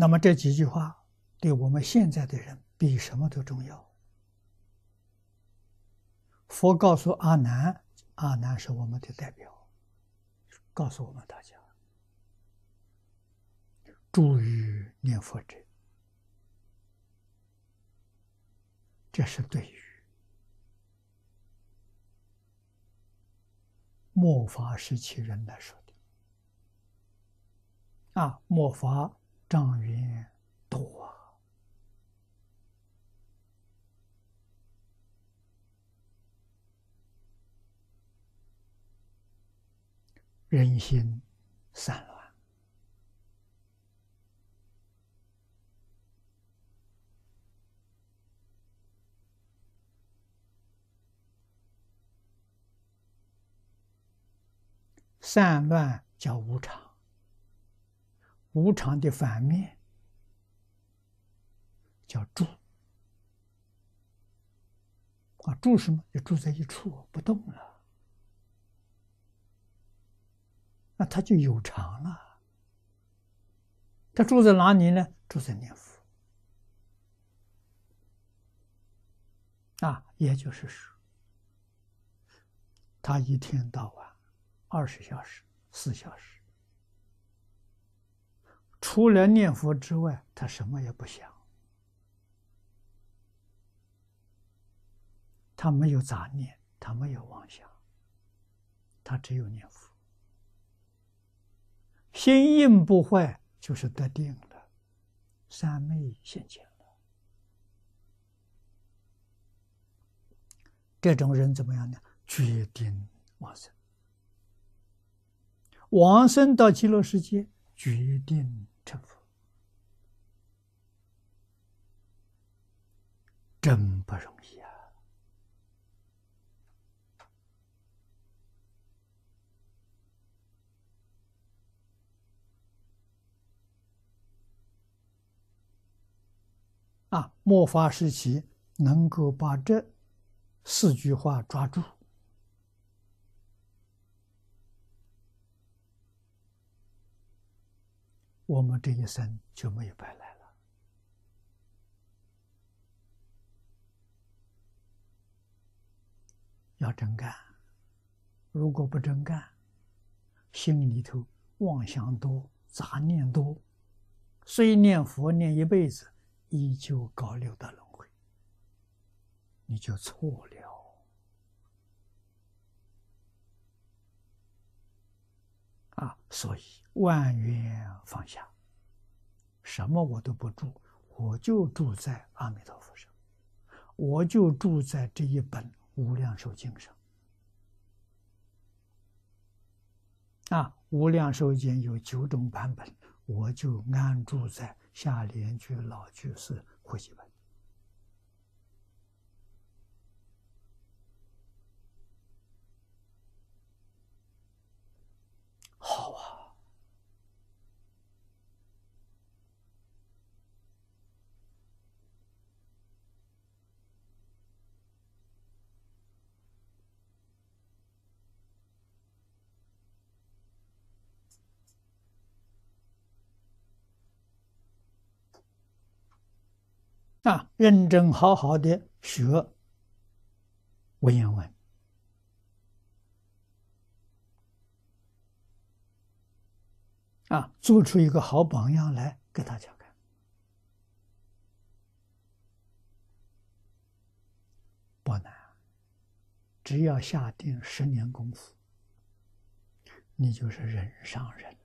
那么这几句话对我们现在的人比什么都重要。佛告诉阿难，阿难是我们的代表，告诉我们大家：诸于念佛者，这是对于末法时期人来说的。啊，末法。障缘多，人心散乱，散乱叫无常。无常的反面叫住啊，住什么？就住在一处不动了，那他就有常了。他住在哪里呢？住在念佛啊，也就是说，他一天到晚二十小时、四小时。除了念佛之外，他什么也不想。他没有杂念，他没有妄想，他只有念佛。心印不坏，就是得定了，三昧现前了。这种人怎么样呢？决定往生，往生到极乐世界。决定成佛，真不容易啊！啊，末法时期能够把这四句话抓住。我们这一生就没有白来了。要真干，如果不真干，心里头妄想多、杂念多，虽念佛念一辈子，依旧搞六道轮回，你就错了。所以万缘放下，什么我都不住，我就住在阿弥陀佛上，我就住在这一本无量寿经上。啊，无量寿经有九种版本，我就安住在下莲居老居士会集本。啊，认真好好的学文言文。啊，做出一个好榜样来给大家看，不难，只要下定十年功夫，你就是人上人。